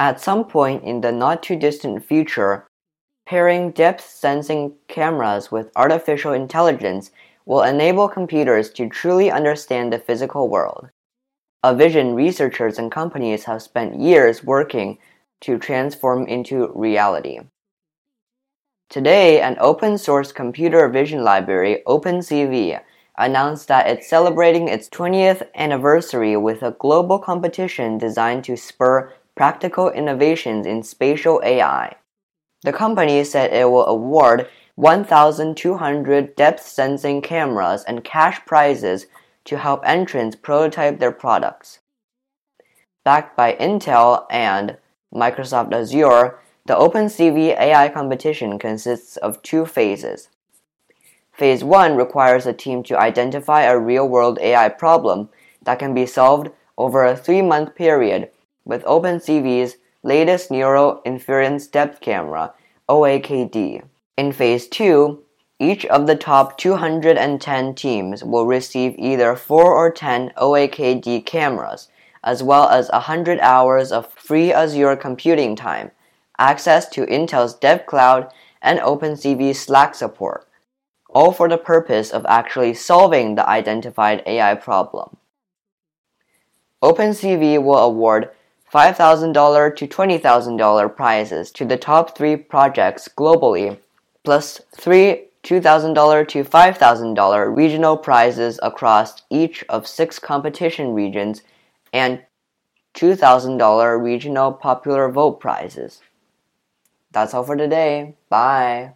At some point in the not too distant future, pairing depth sensing cameras with artificial intelligence will enable computers to truly understand the physical world. A vision researchers and companies have spent years working to transform into reality. Today, an open source computer vision library, OpenCV, announced that it's celebrating its 20th anniversary with a global competition designed to spur practical innovations in spatial AI. The company said it will award 1,200 depth sensing cameras and cash prizes to help entrants prototype their products. Backed by Intel and Microsoft Azure, the OpenCV AI competition consists of two phases. Phase 1 requires a team to identify a real world AI problem that can be solved over a three month period with OpenCV's latest Neural Inference Depth Camera, OAKD. In Phase 2, each of the top 210 teams will receive either 4 or 10 OAKD cameras, as well as 100 hours of free Azure computing time, access to Intel's DevCloud, and OpenCV Slack support, all for the purpose of actually solving the identified AI problem. OpenCV will award $5,000 to $20,000 prizes to the top three projects globally, plus three $2,000 to $5,000 regional prizes across each of six competition regions, and $2,000 regional popular vote prizes. That's all for today. Bye.